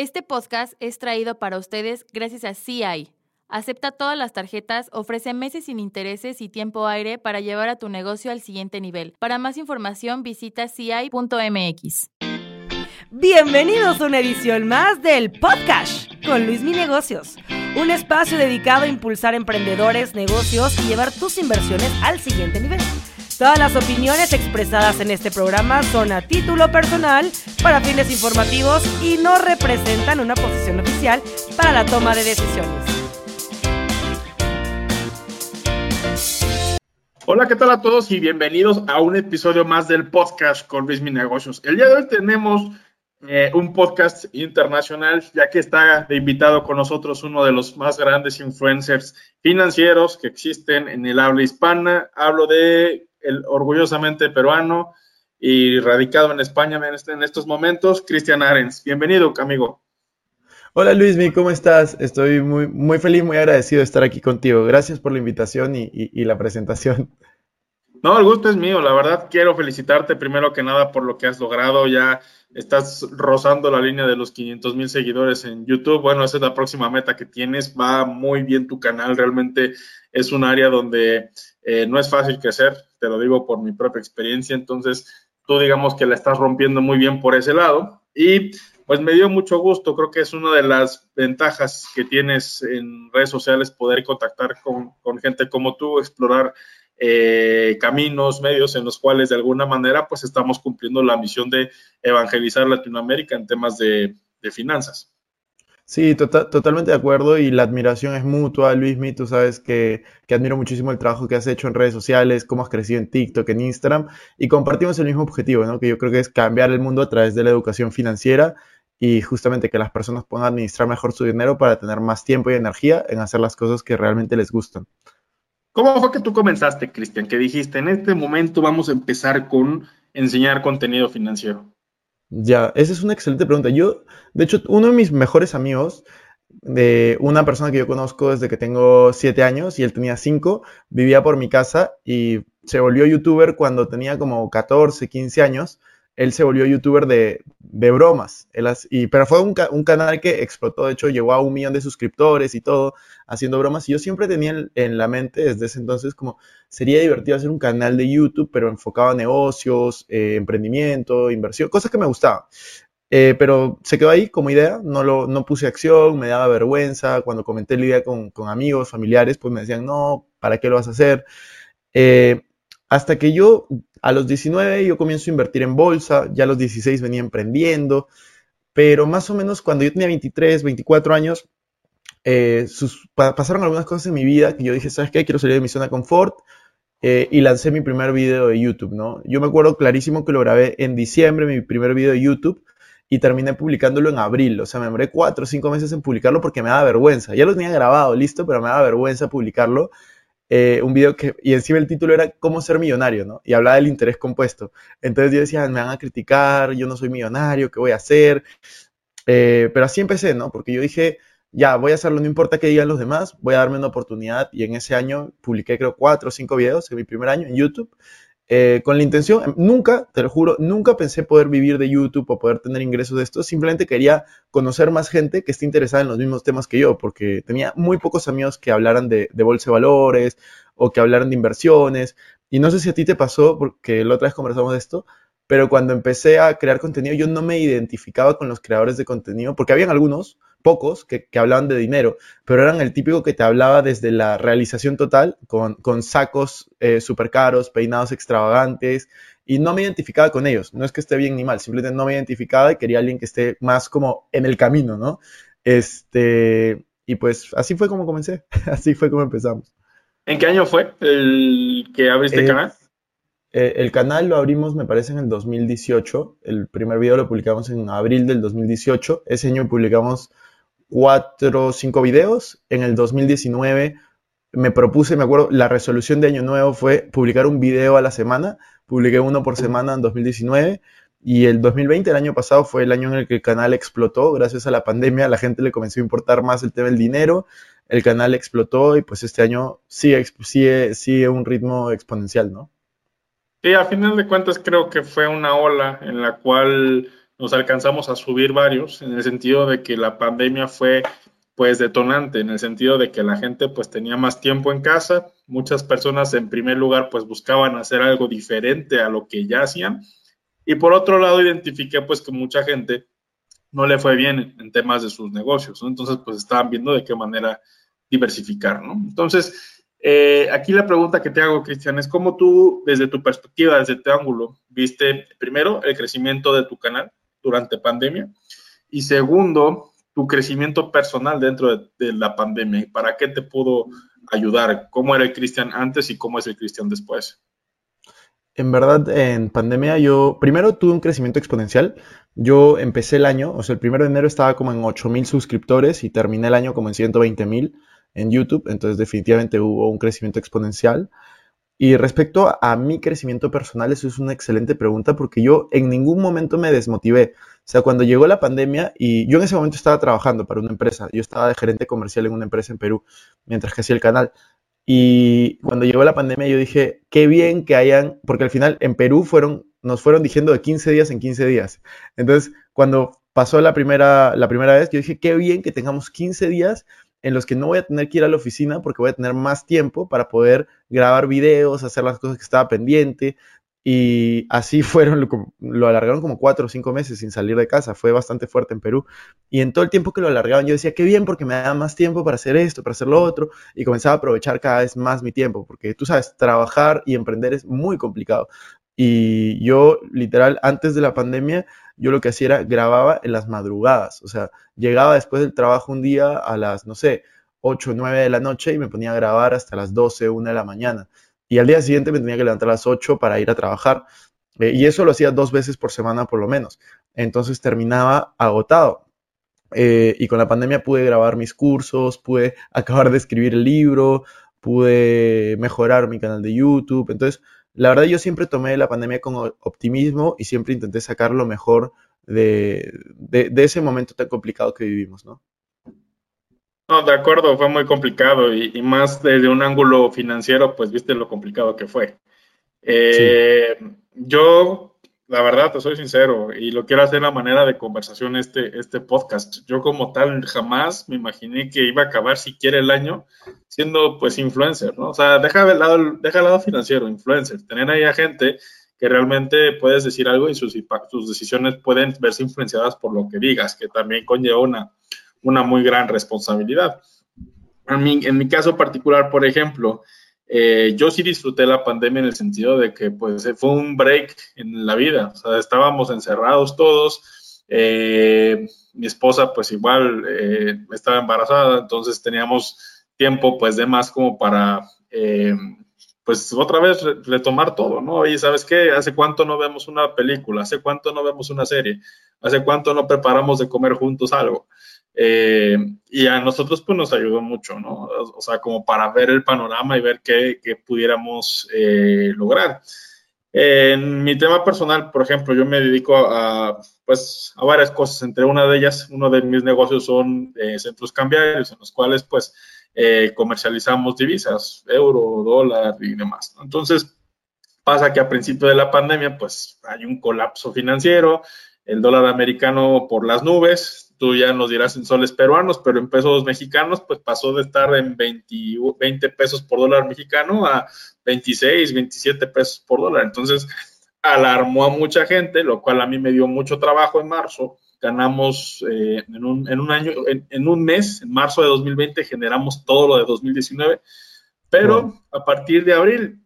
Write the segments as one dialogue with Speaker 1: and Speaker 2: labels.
Speaker 1: Este podcast es traído para ustedes gracias a CI. Acepta todas las tarjetas, ofrece meses sin intereses y tiempo aire para llevar a tu negocio al siguiente nivel. Para más información visita ci.mx.
Speaker 2: Bienvenidos a una edición más del Podcast con Luis Mi Negocios, un espacio dedicado a impulsar emprendedores, negocios y llevar tus inversiones al siguiente nivel. Todas las opiniones expresadas en este programa son a título personal, para fines informativos y no representan una posición oficial para la toma de decisiones.
Speaker 3: Hola, ¿qué tal a todos y bienvenidos a un episodio más del podcast con Luis Mi Negocios? El día de hoy tenemos eh, un podcast internacional, ya que está de invitado con nosotros uno de los más grandes influencers financieros que existen en el habla hispana. Hablo de el orgullosamente peruano y radicado en España este, en, estos momentos, Cristian Arens. Bienvenido, amigo.
Speaker 4: Hola Luismi, ¿cómo estás? Estoy muy, muy feliz, muy agradecido de estar aquí contigo. Gracias por la invitación y, la presentación.
Speaker 3: No, el gusto es mío. La verdad, quiero felicitarte primero que nada por lo que has logrado. Ya estás rozando la línea de los 500 mil seguidores en YouTube. Bueno, esa es la próxima meta que tienes. Va muy bien tu canal. Realmente es un área donde eh, no es fácil crecer te lo digo por mi propia experiencia, entonces tú digamos que la estás rompiendo muy bien por ese lado y pues me dio mucho gusto, creo que es una de las ventajas que tienes en redes sociales poder contactar con, gente como tú, explorar eh, caminos, medios en los cuales de alguna manera pues estamos cumpliendo la misión de evangelizar Latinoamérica en temas de finanzas.
Speaker 4: Sí, tota-, totalmente de acuerdo y la admiración es mutua, Luismi, tú sabes que, que, admiro muchísimo el trabajo que has hecho en redes sociales, cómo has crecido en TikTok, en Instagram y compartimos el mismo objetivo, ¿no? que yo creo que es cambiar el mundo a través de la educación financiera y justamente que las personas puedan administrar mejor su dinero para tener más tiempo y energía en hacer las cosas que realmente les gustan.
Speaker 3: ¿Cómo fue que tú comenzaste, Cristian? Que dijiste, en este momento vamos a empezar con enseñar contenido financiero.
Speaker 4: Ya, esa es una excelente pregunta. Yo, de hecho, uno de mis mejores amigos, de una persona que yo conozco desde que tengo siete años y él tenía cinco, vivía por mi casa y se volvió youtuber cuando tenía como 14, 15 años él se volvió youtuber de, bromas. y, pero fue un, canal que explotó, de hecho llegó a un millón de suscriptores y todo, haciendo bromas. Y yo siempre tenía en, la mente desde ese entonces como sería divertido hacer un canal de YouTube, pero enfocado a negocios, eh, emprendimiento, inversión, cosas que me gustaban. Eh, pero se quedó ahí como idea, no, lo, no puse acción, me daba vergüenza. Cuando comenté la idea con, amigos, familiares, pues me decían, no, ¿para qué lo vas a hacer? Eh, hasta que yo a los 19 yo comienzo a invertir en bolsa, ya a los 16 venía emprendiendo, pero más o menos cuando yo tenía 23, 24 años, eh, pasaron algunas cosas en mi vida que yo dije, ¿sabes qué? Quiero salir de mi zona de confort eh, y lancé mi primer video de YouTube, ¿no? Yo me acuerdo clarísimo que lo grabé en diciembre, mi primer video de YouTube, y terminé publicándolo en abril. O sea, me demoré cuatro o cinco meses en publicarlo porque me daba vergüenza. Ya lo tenía grabado, listo, pero me daba vergüenza publicarlo. Eh, un video que, y encima el título era Cómo ser millonario, ¿no? Y hablaba del interés compuesto. Entonces yo decía, me van a criticar, yo no soy millonario, ¿qué voy a hacer? Eh, pero así empecé, ¿no? Porque yo dije, ya, voy a hacerlo, no importa qué digan los demás, voy a darme una oportunidad. Y en ese año publiqué, creo, cuatro o cinco videos en mi primer año en YouTube. Eh, con la intención, nunca, te lo juro, nunca pensé poder vivir de YouTube o poder tener ingresos de esto, simplemente quería conocer más gente que esté interesada en los mismos temas que yo, porque tenía muy pocos amigos que hablaran de, de bolsa de valores o que hablaran de inversiones, y no sé si a ti te pasó, porque la otra vez conversamos de esto, pero cuando empecé a crear contenido yo no me identificaba con los creadores de contenido, porque habían algunos, pocos que, hablaban de dinero, pero eran el típico que te hablaba desde la realización total, con, sacos eh, súper caros, peinados extravagantes, y no me identificaba con ellos. No es que esté bien ni mal, simplemente no me identificaba y quería alguien que esté más como en el camino, ¿no? Este, y pues así fue como comencé, así fue como empezamos.
Speaker 3: ¿En qué año fue el que abriste el eh, canal?
Speaker 4: Eh, el canal lo abrimos, me parece, en el 2018. El primer video lo publicamos en abril del 2018. Ese año publicamos cuatro o cinco videos. En el 2019 me propuse, me acuerdo, la resolución de año nuevo fue publicar un video a la semana. Publiqué uno por semana en 2019. Y el 2020, el año pasado, fue el año en el que el canal explotó. Gracias a la pandemia, la gente le comenzó a importar más el tema del dinero. El canal explotó y pues este año sigue, sigue, sigue un ritmo exponencial, ¿no?
Speaker 3: Sí, a final de cuentas creo que fue una ola en la cual nos alcanzamos a subir varios, en el sentido de que la pandemia fue pues detonante, en el sentido de que la gente pues tenía más tiempo en casa, muchas personas en primer lugar pues buscaban hacer algo diferente a lo que ya hacían, y por otro lado identifiqué pues que mucha gente no le fue bien en temas de sus negocios, ¿no? Entonces pues estaban viendo de qué manera diversificar, ¿no? Entonces, eh, aquí la pregunta que te hago, Cristian, es cómo tú, desde tu perspectiva, desde tu ángulo, viste primero el crecimiento de tu canal durante pandemia y segundo, tu crecimiento personal dentro de, la pandemia para qué te pudo ayudar, cómo era el Cristian antes y cómo es el Cristian después.
Speaker 4: En verdad, en pandemia yo primero tuve un crecimiento exponencial. Yo empecé el año, o sea, el primero de enero estaba como en 8 mil suscriptores y terminé el año como en 120 mil en YouTube, entonces definitivamente hubo un crecimiento exponencial. Y respecto a mi crecimiento personal, eso es una excelente pregunta porque yo en ningún momento me desmotivé. O sea, cuando llegó la pandemia y yo en ese momento estaba trabajando para una empresa, yo estaba de gerente comercial en una empresa en Perú mientras que hacía el canal. Y cuando llegó la pandemia yo dije, qué bien que hayan, porque al final en Perú fueron, nos fueron diciendo de 15 días en 15 días. Entonces, cuando pasó la primera, la primera vez, yo dije, qué bien que tengamos 15 días en los que no voy a tener que ir a la oficina porque voy a tener más tiempo para poder grabar videos, hacer las cosas que estaba pendiente. Y así fueron, lo, alargaron como cuatro o cinco meses sin salir de casa. Fue bastante fuerte en Perú. Y en todo el tiempo que lo alargaban, yo decía, qué bien, porque me da más tiempo para hacer esto, para hacer lo otro. Y comenzaba a aprovechar cada vez más mi tiempo, porque tú sabes, trabajar y emprender es muy complicado. Y yo, literal, antes de la pandemia, yo lo que hacía era grababa en las madrugadas. O sea, llegaba después del trabajo un día a las, no sé, 8 o 9 de la noche y me ponía a grabar hasta las 12, 1 de la mañana. Y al día siguiente me tenía que levantar a las 8 para ir a trabajar. Eh, y eso lo hacía dos veces por semana por lo menos. Entonces terminaba agotado. Eh, y con la pandemia pude grabar mis cursos, pude acabar de escribir el libro, pude mejorar mi canal de YouTube. Entonces, la verdad yo siempre tomé la pandemia con optimismo y siempre intenté sacar lo mejor de, ese momento tan complicado que vivimos, ¿no?
Speaker 3: No, de acuerdo, fue muy complicado y, más desde un ángulo financiero, pues viste lo complicado que fue. Eh, yo la verdad, te soy sincero, y lo quiero hacer la manera de conversación este, este podcast. Yo como tal jamás me imaginé que iba a acabar siquiera el año siendo pues influencer, ¿no? O sea, deja el lado, deja el lado financiero, influencer, tener ahí a gente que realmente puedes decir algo y sus, sus decisiones pueden verse influenciadas por lo que digas, que también conlleva una, una muy gran responsabilidad. En mi, en mi caso particular, por ejemplo, eh, yo sí disfruté la pandemia en el sentido de que pues fue un break en la vida, o sea, estábamos encerrados todos, eh, mi esposa pues igual eh, estaba embarazada, entonces teníamos tiempo pues de más como para pues otra vez retomar todo, ¿no? Y sabes qué, hace cuánto no vemos una película, hace cuánto no vemos una serie, hace cuánto no preparamos de comer juntos algo. Eh, y a nosotros pues nos ayudó mucho, ¿no? O sea, como para ver el panorama y ver qué, qué pudiéramos eh, lograr. En mi tema personal, por ejemplo, yo me dedico a, pues, a varias cosas. Entre una de ellas, uno de mis negocios son eh, centros cambiarios, en los cuales, pues, comercializamos divisas, euro, dólar y demás. Entonces, pasa que a principio de la pandemia, pues, hay un colapso financiero, el dólar americano por las nubes, tú ya nos dirás en soles peruanos, pero en pesos mexicanos, pues pasó de estar en 20, pesos por dólar mexicano a 26, 27 pesos por dólar. Entonces, alarmó a mucha gente, lo cual a mí me dio mucho trabajo en marzo. Ganamos eh, en, un, año, en, un mes, en marzo de 2020, generamos todo lo de 2019, pero a partir de abril,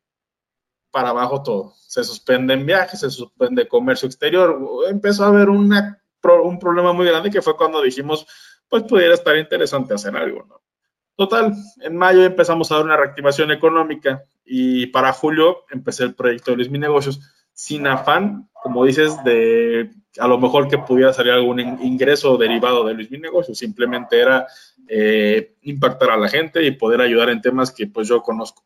Speaker 3: para abajo todo. Se suspenden viajes, se suspende comercio exterior. Empezó a haber una un problema muy grande que fue cuando dijimos, pues pudiera estar interesante hacer algo, ¿no? Total, en mayo empezamos a dar una reactivación económica y para julio empecé el proyecto de Luis Mi Negocios sin afán, como dices, de a lo mejor que pudiera salir algún ingreso derivado de Luis Mi Negocios, simplemente era eh, impactar a la gente y poder ayudar en temas que pues yo conozco.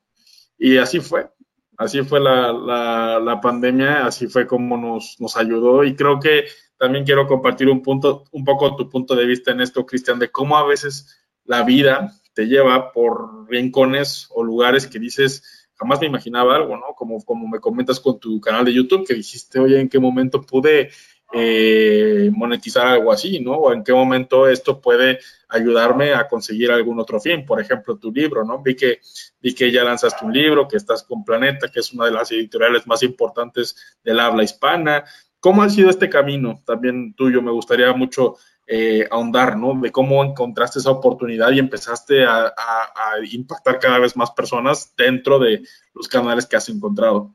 Speaker 3: Y así fue, así fue la, la, pandemia, así fue como nos, nos ayudó y creo que también quiero compartir un punto, un poco tu punto de vista en esto, Cristian, de cómo a veces la vida te lleva por rincones o lugares que dices, jamás me imaginaba algo, ¿no? Como, como me comentas con tu canal de YouTube, que dijiste, oye, ¿en qué momento pude eh, monetizar algo así, ¿no? O en qué momento esto puede ayudarme a conseguir algún otro fin, por ejemplo, tu libro, ¿no? Vi que, vi que ya lanzaste un libro, que estás con Planeta, que es una de las editoriales más importantes del habla hispana. ¿Cómo ha sido este camino también tuyo? Me gustaría mucho eh, ahondar, ¿no? De cómo encontraste esa oportunidad y empezaste a, impactar cada vez más personas dentro de los canales que has encontrado.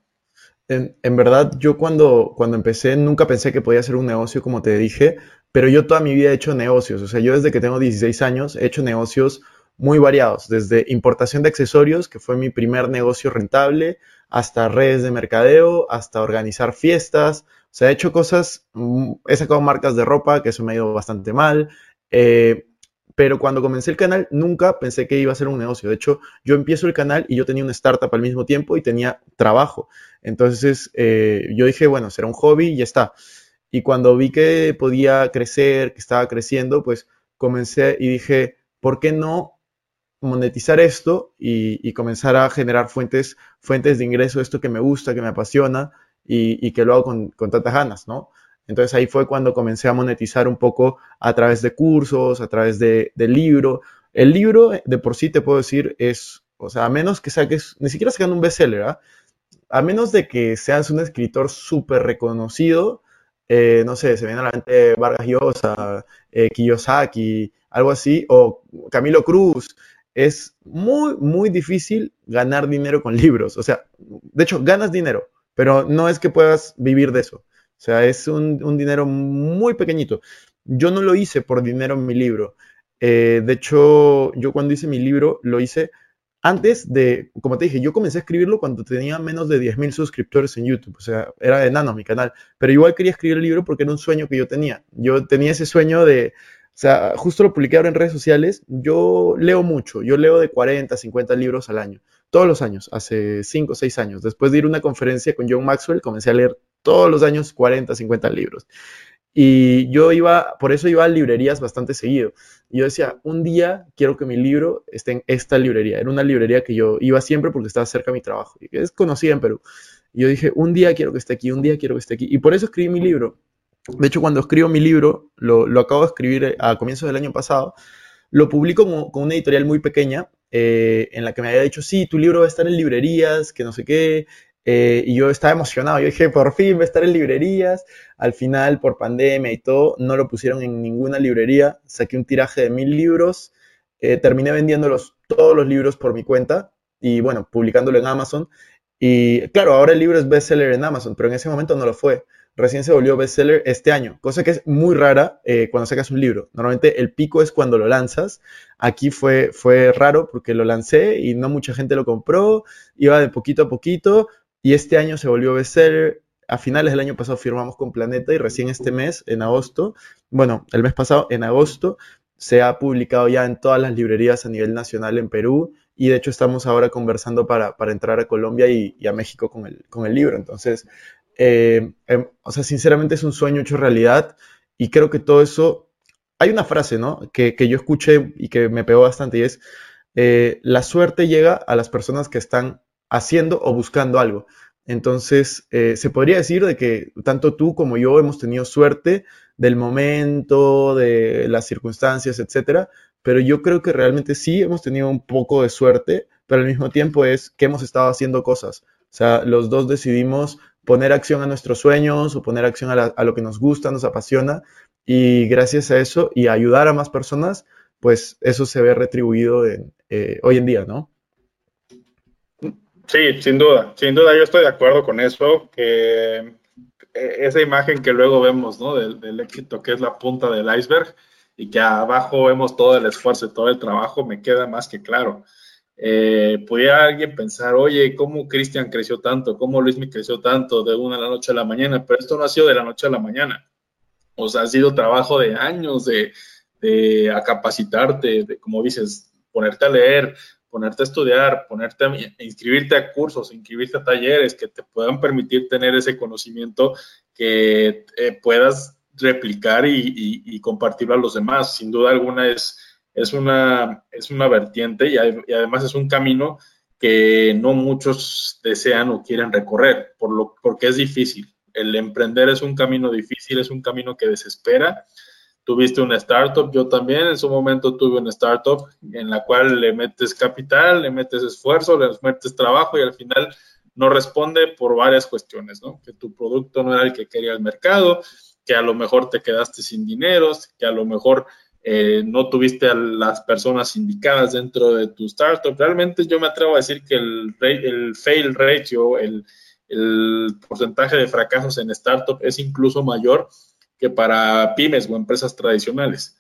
Speaker 4: En, verdad, yo cuando, cuando empecé nunca pensé que podía ser un negocio, como te dije, pero yo toda mi vida he hecho negocios. O sea, yo desde que tengo 16 años he hecho negocios muy variados, desde importación de accesorios, que fue mi primer negocio rentable, hasta redes de mercadeo, hasta organizar fiestas. O sea, he hecho cosas, mm, he sacado marcas de ropa, que eso me ha ido bastante mal. Eh, pero cuando comencé el canal nunca pensé que iba a ser un negocio. De hecho, yo empiezo el canal y yo tenía una startup al mismo tiempo y tenía trabajo. Entonces eh, yo dije, bueno, será un hobby y ya está. Y cuando vi que podía crecer, que estaba creciendo, pues comencé y dije, ¿por qué no monetizar esto y, comenzar a generar fuentes, fuentes de ingreso, esto que me gusta, que me apasiona y, que lo hago con, con tantas ganas, ¿no? Entonces ahí fue cuando comencé a monetizar un poco a través de cursos, a través de, libro. El libro de por sí te puedo decir es, o sea, a menos que saques, ni siquiera sacando un bestseller, ¿ah? a menos de que seas un escritor súper reconocido, eh, no sé, se viene a la mente Vargas Llosa, eh, Kiyosaki, algo así, o Camilo Cruz, es muy, muy difícil ganar dinero con libros. O sea, de hecho, ganas dinero, pero no es que puedas vivir de eso. O sea, es un, dinero muy pequeñito. Yo no lo hice por dinero en mi libro. Eh, de hecho, yo cuando hice mi libro lo hice antes de, como te dije, yo comencé a escribirlo cuando tenía menos de 10.000 suscriptores en YouTube. O sea, era enano mi canal. Pero igual quería escribir el libro porque era un sueño que yo tenía. Yo tenía ese sueño de, o sea, justo lo publiqué ahora en redes sociales. Yo leo mucho. Yo leo de 40, 50 libros al año. Todos los años, hace 5 o 6 años. Después de ir a una conferencia con John Maxwell, comencé a leer todos los años 40, 50 libros. Y yo iba, por eso iba a librerías bastante seguido. Y yo decía, un día quiero que mi libro esté en esta librería. Era una librería que yo iba siempre porque estaba cerca de mi trabajo. Y es conocida en Perú. Y yo dije, un día quiero que esté aquí, un día quiero que esté aquí. Y por eso escribí mi libro. De hecho, cuando escribo mi libro, lo, acabo de escribir a comienzos del año pasado, lo publico con, una editorial muy pequeña eh, en la que me había dicho, sí, tu libro va a estar en librerías, que no sé qué, eh, y yo estaba emocionado, yo dije, por fin va a estar en librerías. Al final, por pandemia y todo, no lo pusieron en ninguna librería. Saqué un tiraje de mil libros, eh, terminé vendiéndolos todos los libros por mi cuenta y bueno, publicándolo en Amazon. Y claro, ahora el libro es bestseller en Amazon, pero en ese momento no lo fue. Recién se volvió bestseller este año, cosa que es muy rara eh, cuando sacas un libro. Normalmente el pico es cuando lo lanzas. Aquí fue, fue raro porque lo lancé y no mucha gente lo compró. Iba de poquito a poquito, y este año se volvió bestseller. A finales del año pasado firmamos con Planeta y recién este mes, en agosto, bueno, el mes pasado, en agosto, se ha publicado ya en todas las librerías a nivel nacional en Perú y de hecho estamos ahora conversando para, entrar a Colombia y, a México con el, con el libro. Entonces, eh, em, o sea, sinceramente es un sueño hecho realidad y creo que todo eso, hay una frase, ¿no? Que, yo escuché y que me pegó bastante es, eh, la suerte llega a las personas que están haciendo o buscando algo. Entonces, eh, se podría decir de que tanto tú como yo hemos tenido suerte del momento, de las circunstancias, etcétera, pero yo creo que realmente sí hemos tenido un poco de suerte, pero al mismo tiempo es que hemos estado haciendo cosas. O sea, los dos decidimos poner acción a nuestros sueños o poner acción a, lo que nos gusta, nos apasiona, y gracias a eso y ayudar a más personas, pues eso se ve retribuido eh, hoy en día, ¿no?
Speaker 3: Sí, sin duda, sin duda yo estoy de acuerdo con eso, que eh, esa imagen que luego vemos, ¿no? Del, éxito que es la punta del iceberg y que abajo vemos todo el esfuerzo y todo el trabajo, me queda más que claro. Eh, alguien pensar, oye, ¿cómo Cristian creció tanto? ¿Cómo Luis me creció tanto de una a la noche a la mañana? Pero esto no ha sido de la noche a la mañana. O sea, ha sido trabajo de años de, de a capacitarte, de, como dices, ponerte a leer, ponerte a estudiar, ponerte a inscribirte a cursos, inscribirte a talleres que te puedan permitir tener ese conocimiento que eh, puedas replicar y, compartirlo a los demás. Sin duda alguna es, es, una, es una vertiente y, además es un camino que no muchos desean o quieren recorrer, por lo, porque es difícil. El emprender es un camino difícil, es un camino que desespera. Tuviste una startup, yo también en su momento tuve una startup en la cual le metes capital, le metes esfuerzo, le metes trabajo y al final no responde por varias cuestiones, ¿no? Que tu producto no era el que quería el mercado, que a lo mejor te quedaste sin dinero, que a lo mejor eh, no tuviste a las personas indicadas dentro de tu startup. Realmente yo me atrevo a decir que el, fail ratio, el, porcentaje de fracasos en startup es incluso mayor que para pymes o empresas tradicionales,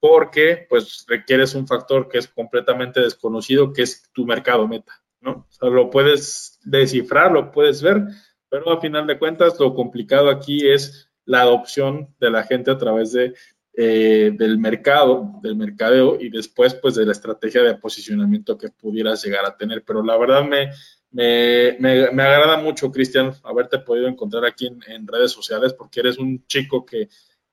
Speaker 3: porque pues requieres un factor que es completamente desconocido, que es tu mercado meta, ¿no? Lo puedes descifrar, lo puedes ver, pero a final de cuentas lo complicado aquí es la adopción de la gente a través de eh, del mercado, del mercadeo y después pues de la estrategia de posicionamiento que pudieras llegar a tener. Pero la verdad me, me, me, agrada mucho, Cristian, haberte podido encontrar aquí en, redes sociales porque eres un chico que,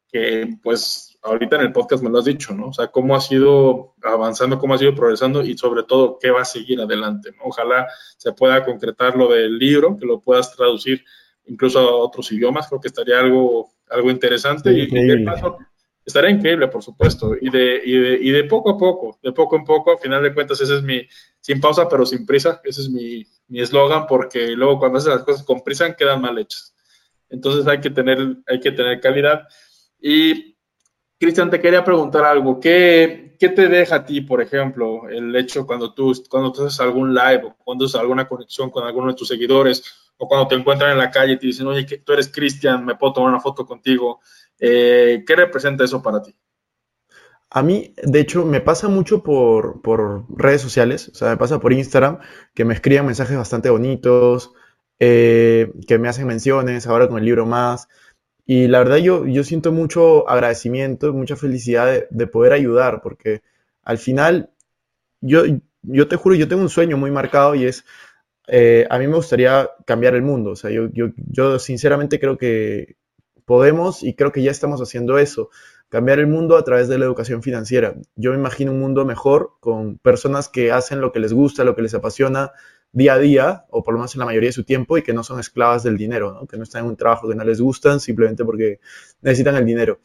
Speaker 3: que pues ahorita en el podcast me lo has dicho, ¿no? O sea, cómo ha sido avanzando, cómo ha sido progresando y sobre todo qué va a seguir adelante, ¿no? Ojalá se pueda concretar lo del libro, que lo puedas traducir incluso a otros idiomas, creo que estaría algo, algo interesante. y, y paso, Estaría increíble, por supuesto, y de, y de, y de poco a poco, de poco en poco, a final de cuentas, ese es mi, sin pausa, pero sin prisa, ese es mi eslogan, porque luego cuando haces las cosas con prisa quedan mal hechas. Entonces hay que tener, hay que tener calidad. Y, Cristian, te quería preguntar algo, ¿qué, ¿qué te deja a ti, por ejemplo, el hecho cuando tú, cuando tú haces algún live o cuando haces alguna conexión con alguno de tus seguidores o cuando te encuentran en la calle y te dicen, oye, tú eres Cristian, me puedo tomar una foto contigo? Eh, ¿Qué representa eso para ti?
Speaker 4: A mí, de hecho, me pasa mucho por, redes sociales, o sea, me pasa por Instagram, que me escriben mensajes bastante bonitos, eh, que me hacen menciones, ahora con el libro más. Y la verdad yo, yo siento mucho agradecimiento, mucha felicidad de, poder ayudar, porque al final, yo, yo te juro, yo tengo un sueño muy marcado y es, eh, a mí me gustaría cambiar el mundo. O sea, yo, yo, yo sinceramente creo que, podemos y creo que ya estamos haciendo eso, cambiar el mundo a través de la educación financiera. Yo me imagino un mundo mejor con personas que hacen lo que les gusta, lo que les apasiona día a día, o por lo menos en la mayoría de su tiempo, y que no son esclavas del dinero, que no están en un trabajo que no les gustan simplemente porque necesitan el dinero.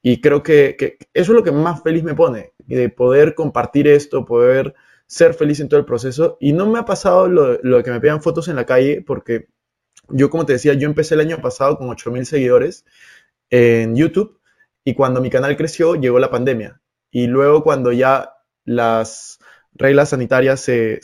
Speaker 4: Y creo que, eso es lo que más feliz me pone, de poder compartir esto, poder ser feliz en todo el proceso. Y no me ha pasado lo, lo que me pidan fotos en la calle, porque yo, como te decía, yo empecé el año pasado con 8.000 seguidores en YouTube y cuando mi canal creció llegó la pandemia. Y luego cuando ya las reglas sanitarias se,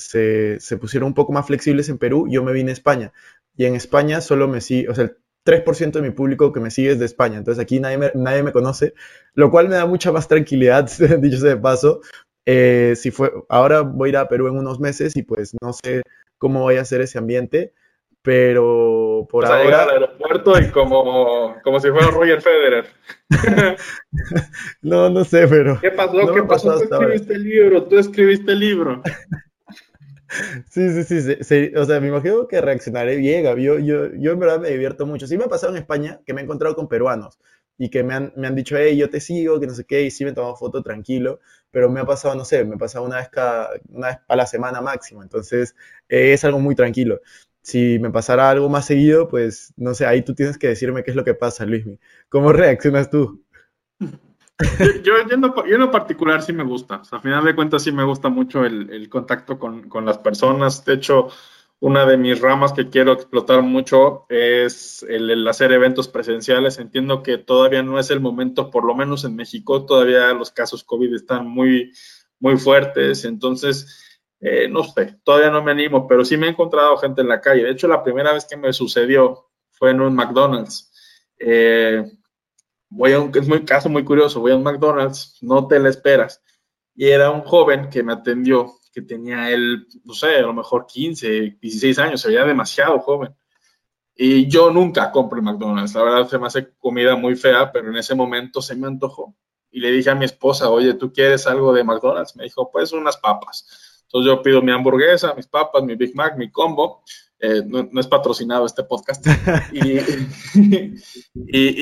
Speaker 4: pusieron un poco más flexibles en Perú, yo me vine a España. Y en España solo me sigue, o sea, el 3% de mi público que me sigue es de España. Entonces aquí nadie me, nadie me conoce, lo cual me da mucha más tranquilidad, dicho sea de paso. Eh, si fue, ahora voy a ir a Perú en unos meses y pues no sé cómo voy a ser ese ambiente pero por ahora...
Speaker 3: Llegar al aeropuerto y como, como si fuera Roger Federer.
Speaker 4: no, no sé, pero...
Speaker 3: ¿Qué pasó? ¿Qué pasó? Tú escribiste el libro, tú escribiste el libro.
Speaker 4: Sí, sí, sí, O sea, me imagino que reaccionaré bien. Yo, yo, yo en verdad me divierto mucho. Sí me ha pasado en España que me he encontrado con peruanos y que me han, me han dicho, hey, yo te sigo, que no sé qué, y sí me he tomado foto tranquilo, pero me ha pasado, no sé, me ha pasado una vez, cada, una vez a la semana máximo. Entonces, es algo muy tranquilo si me pasara algo más seguido, pues no sé, ahí tú tienes que decirme qué es lo que pasa, Luismi. ¿Cómo reaccionas tú?
Speaker 3: Yo, yo, en lo particular sí me gusta. a final de cuentas sí me gusta mucho el, contacto con, las personas. De hecho, una de mis ramas que quiero explotar mucho es el, hacer eventos presenciales. Entiendo que todavía no es el momento, por lo menos en México, todavía los casos COVID están muy, muy fuertes. Entonces, eh, no sé, todavía no me animo, pero sí me he encontrado gente en la calle. De hecho, la primera vez que me sucedió fue en un McDonald's. Eh, voy a un, es muy caso muy curioso, voy a un McDonald's, no te la esperas. Y era un joven que me atendió, que tenía él, no sé, a lo mejor 15, 16 años, se veía demasiado joven. Y yo nunca compro en McDonald's, la verdad se me hace comida muy fea, pero en ese momento se me antojó. Y le dije a mi esposa, oye, ¿tú quieres algo de McDonald's? Me dijo, pues unas papas. Entonces yo pido mi hamburguesa, mis papas, mi Big Mac, mi combo. Eh, no, es patrocinado este podcast. y,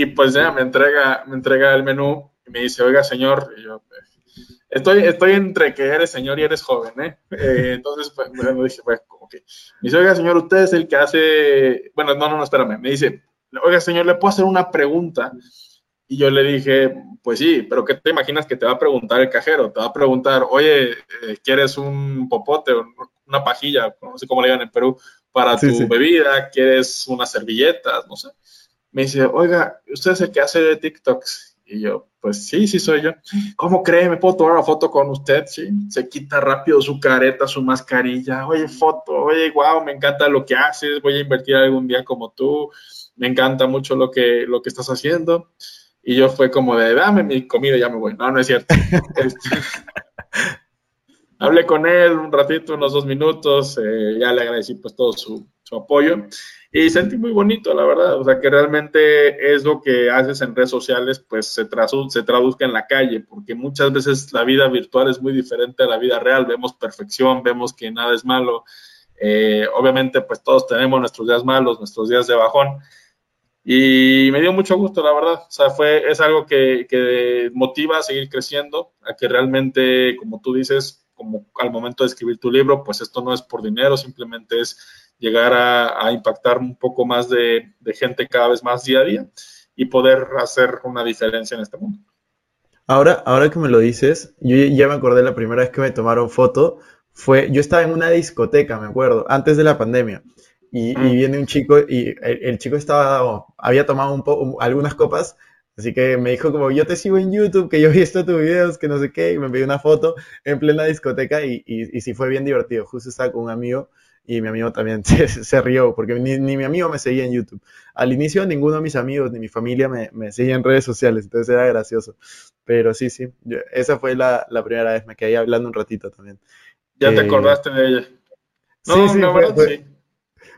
Speaker 3: y, pues ya me entrega, me entrega el menú y me dice, oiga, señor, yo, estoy, estoy entre que eres señor y eres joven, ¿eh? eh entonces, pues, me dije, pues, como que, me dice, oiga, señor, usted es el que hace, bueno, no, no, no, espérame, me dice, oiga, señor, ¿le puedo hacer una pregunta? Y yo le dije, pues sí, pero ¿qué te imaginas que te va a preguntar el cajero? Te va a preguntar, oye, eh, ¿quieres un popote o una pajilla? No sé cómo le digan en Perú, para tu bebida, ¿quieres unas servilletas? No sé. Me dice, oiga, ¿usted es el que hace de TikToks? Y yo, pues sí, sí soy yo. ¿Cómo cree? ¿Me puedo tomar una foto con usted? Sí. Se quita rápido su careta, su mascarilla. Oye, foto, oye, wow, me encanta lo que haces. Voy a invertir algún día como tú. Me encanta mucho lo que, lo que estás haciendo. Y yo fue como de, dame mi comida y ya me voy. No, no es cierto. Este, hablé con él un ratito, unos dos minutos. Eh, ya le agradecí pues todo su, su apoyo. Y sentí muy bonito, la verdad, o sea, que realmente es lo que haces en redes sociales, pues se, se traduzca en la calle, porque muchas veces la vida virtual es muy diferente a la vida real, vemos perfección, vemos que nada es malo, eh, obviamente pues todos tenemos nuestros días malos, nuestros días de bajón, y me dio mucho gusto, la verdad, o sea, fue, es algo que, que motiva a seguir creciendo, a que realmente, como tú dices, como al momento de escribir tu libro, pues esto no es por dinero, simplemente es llegar a, impactar un poco más de, gente cada vez más día a día y poder hacer una diferencia en este mundo.
Speaker 4: Ahora, ahora que me lo dices, yo ya me acordé la primera vez que me tomaron foto, fue, yo estaba en una discoteca, me acuerdo, antes de la pandemia, y, mm. viene un chico, y el, chico estaba, había tomado un algunas copas, así que me dijo como, yo te sigo en YouTube, que yo he visto tus videos, que no sé qué, y me envió una foto en plena discoteca, y, y, y sí fue bien divertido, justo estaba con un amigo, y mi amigo también se, rió, porque ni, mi amigo me seguía en YouTube. Al inicio ninguno de mis amigos ni mi familia me, me seguía en redes sociales, entonces era gracioso. Pero sí, sí, esa fue la, primera vez, me quedé hablando un ratito también.
Speaker 3: ¿Ya te eh, acordaste de ella?
Speaker 4: No, sí, sí, fue, sí.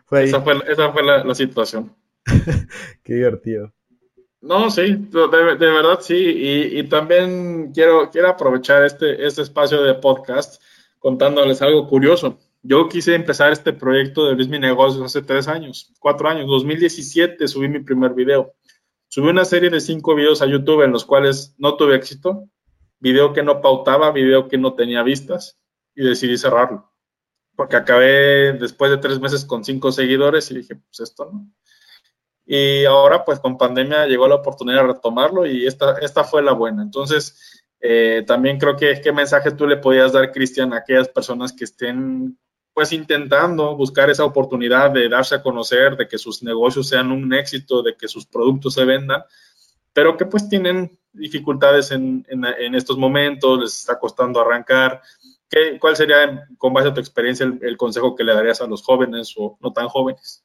Speaker 3: Fue esa fue, esa fue la, situación.
Speaker 4: Qué divertido.
Speaker 3: No, sí, de, verdad sí. Y, y, también quiero, quiero aprovechar este, este espacio de podcast contándoles algo curioso. Yo quise empezar este proyecto de Luis Mi Negocios hace tres años, cuatro años. 2017 subí mi primer video. Subí una serie de cinco videos a YouTube en los cuales no tuve éxito, video que no pautaba, video que no tenía vistas y decidí cerrarlo. Porque acabé después de tres meses con cinco seguidores y dije, pues esto no. Y ahora pues con pandemia llegó la oportunidad de retomarlo y esta, esta fue la buena. Entonces, eh, también creo que qué mensaje tú le podías dar, Cristian, a aquellas personas que estén pues intentando buscar esa oportunidad de darse a conocer, de que sus negocios sean un éxito, de que sus productos se vendan, pero que pues tienen dificultades en, estos momentos, les está costando arrancar. ¿Qué, ¿Cuál sería, con base a tu experiencia, el, consejo que le darías a los jóvenes o no tan jóvenes?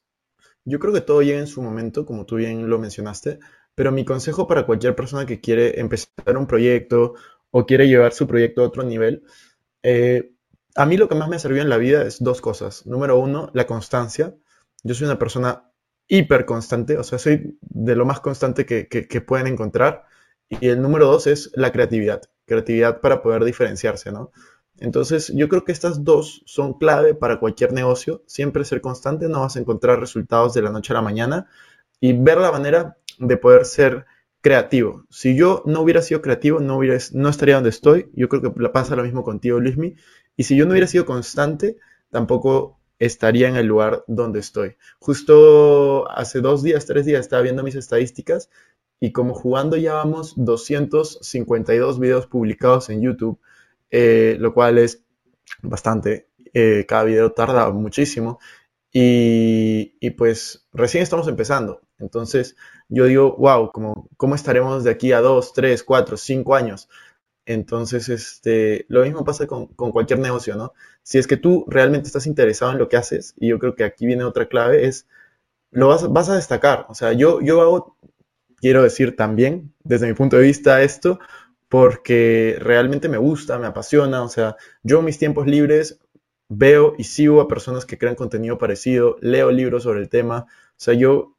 Speaker 4: Yo creo que todo llega en su momento, como tú bien lo mencionaste, pero mi consejo para cualquier persona que quiere empezar un proyecto o quiere llevar su proyecto a otro nivel, eh, a mí lo que más me servido en la vida es dos cosas. Número uno, la constancia. Yo soy una persona hiper constante, o sea, soy de lo más constante que, pueden encontrar. Y el número dos es la creatividad. Creatividad para poder diferenciarse, ¿no? Entonces, yo creo que estas dos son clave para cualquier negocio. Siempre ser constante, no vas a encontrar resultados de la noche a la mañana y ver la manera de poder ser creativo. Si yo no hubiera sido creativo, no, hubiera, no estaría donde estoy. Yo creo que pasa lo mismo contigo, Luismi. Y si yo no hubiera sido constante, tampoco estaría en el lugar donde estoy. Justo hace dos días, tres días, estaba viendo mis estadísticas y como jugando ya vamos 252 videos publicados en YouTube, eh, lo cual es bastante. Eh, cada video tarda muchísimo y, pues recién estamos empezando. Entonces yo digo, wow, ¿cómo, ¿cómo estaremos de aquí a dos, tres, cuatro, cinco años? Entonces, este, lo mismo pasa con, cualquier negocio, ¿no? Si es que tú realmente estás interesado en lo que haces, y yo creo que aquí viene otra clave, es, lo vas, vas a destacar. O sea, yo, yo hago, quiero decir también, desde mi punto de vista, esto, porque realmente me gusta, me apasiona. O sea, yo en mis tiempos libres veo y sigo a personas que crean contenido parecido, leo libros sobre el tema. O sea, yo,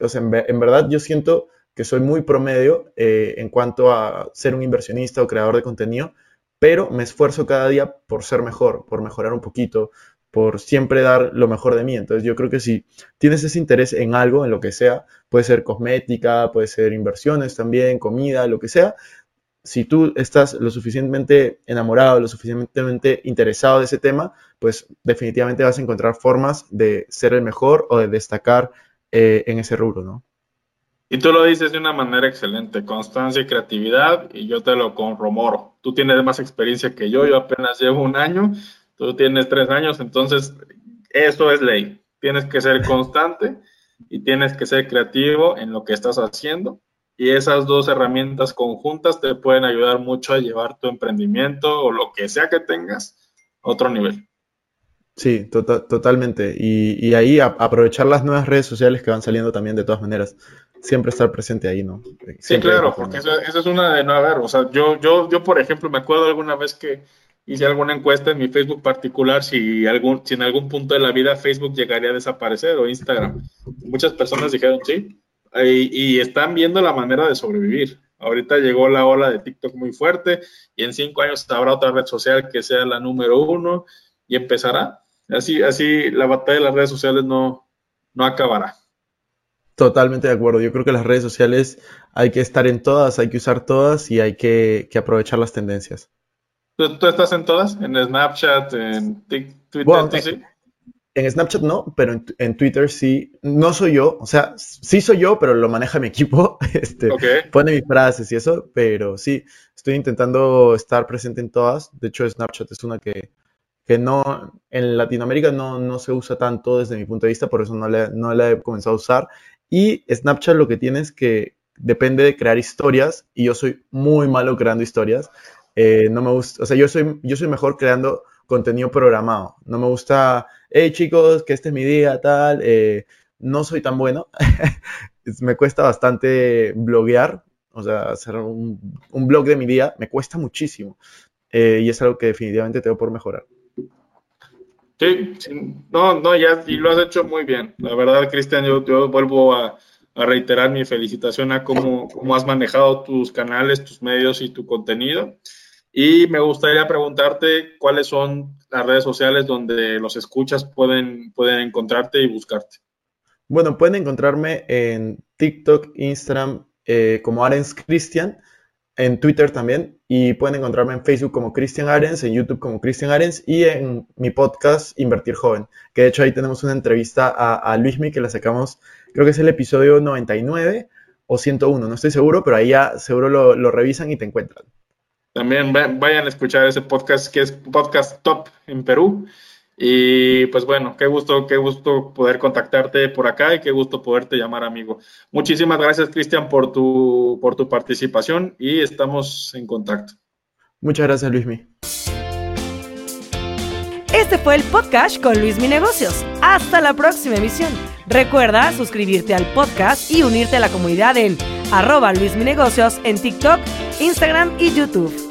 Speaker 4: o sea, en verdad yo siento que soy muy promedio eh, en cuanto a ser un inversionista o creador de contenido, pero me esfuerzo cada día por ser mejor, por mejorar un poquito, por siempre dar lo mejor de mí. Entonces yo creo que si tienes ese interés en algo, en lo que sea, puede ser cosmética, puede ser inversiones también, comida, lo que sea, si tú estás lo suficientemente enamorado, lo suficientemente interesado de ese tema, pues definitivamente vas a encontrar formas de ser el mejor o de destacar eh, en ese rubro, ¿no?
Speaker 3: Y tú lo dices de una manera excelente, constancia y creatividad, y yo te lo corromoro. Tú tienes más experiencia que yo, yo apenas llevo un año, tú tienes tres años, entonces eso es ley. Tienes que ser constante y tienes que ser creativo en lo que estás haciendo. Y esas dos herramientas conjuntas te pueden ayudar mucho a llevar tu emprendimiento o lo que sea que tengas a otro nivel.
Speaker 4: Sí, tota-, totalmente. Y, ahí aprovechar las nuevas redes sociales que van saliendo también de todas maneras. Siempre estar presente ahí, ¿no?
Speaker 3: sí, claro, porque esa, es una de no haber. O sea, yo, yo, yo, por ejemplo, me acuerdo alguna vez que hice alguna encuesta en mi Facebook particular si, algún, si en algún punto de la vida Facebook llegaría a desaparecer o Instagram. Muchas personas dijeron sí y, y están viendo la manera de sobrevivir. Ahorita llegó la ola de TikTok muy fuerte y en cinco años habrá otra red social que sea la número uno y empezará. Así, así la batalla de las redes sociales no, no acabará.
Speaker 4: Totalmente de acuerdo. Yo creo que las redes sociales hay que estar en todas, hay que usar todas y hay que aprovechar las tendencias.
Speaker 3: ¿Tú, estás en todas? ¿En Snapchat, en Twitter? sí?
Speaker 4: En Snapchat no, pero en, Twitter sí. No soy yo, o sea, sí soy yo, pero lo maneja mi equipo. Este, Pone mis frases y eso, pero sí, estoy intentando estar presente en todas. De hecho, Snapchat es una que, que no, en Latinoamérica no, no, se usa tanto desde mi punto de vista, por eso no la, no la he comenzado a usar. Y Snapchat lo que tiene es que depende de crear historias y yo soy muy malo creando historias. Eh, no me gusta, o sea, yo soy, yo soy mejor creando contenido programado. No me gusta, hey chicos, que este es mi día, tal. Eh, no soy tan bueno. me cuesta bastante bloguear, o sea, hacer un, blog de mi día, me cuesta muchísimo. Eh, y es algo que definitivamente tengo por mejorar.
Speaker 3: Sí, no, no, ya, y lo has hecho muy bien. La verdad, Cristian, yo, vuelvo a, reiterar mi felicitación a cómo has manejado tus canales, tus medios y tu contenido. Y me gustaría preguntarte cuáles son las redes sociales donde los escuchas pueden, pueden encontrarte y buscarte.
Speaker 4: Bueno, pueden encontrarme en TikTok, Instagram eh, como Arens Christian, en Twitter también, y pueden encontrarme en Facebook como Christian Arens, en YouTube como Christian Arens y en mi podcast Invertir Joven, que de hecho ahí tenemos una entrevista a, a Luismi que la sacamos, creo que es el episodio 99 o 101, no estoy seguro, pero ahí ya seguro lo revisan y te encuentran.
Speaker 3: También vayan a escuchar ese podcast que es podcast top en Perú. Y pues bueno, qué gusto, qué gusto poder contactarte por acá y qué gusto poderte llamar amigo. Muchísimas gracias, Cristian, por tu, por tu participación y estamos en contacto.
Speaker 4: Muchas gracias, Luismi.
Speaker 2: Este fue el podcast con Luis Mi Negocios. Hasta la próxima emisión. Recuerda suscribirte al podcast y unirte a la comunidad en arroba Luis Mi Negocios en TikTok, Instagram y YouTube.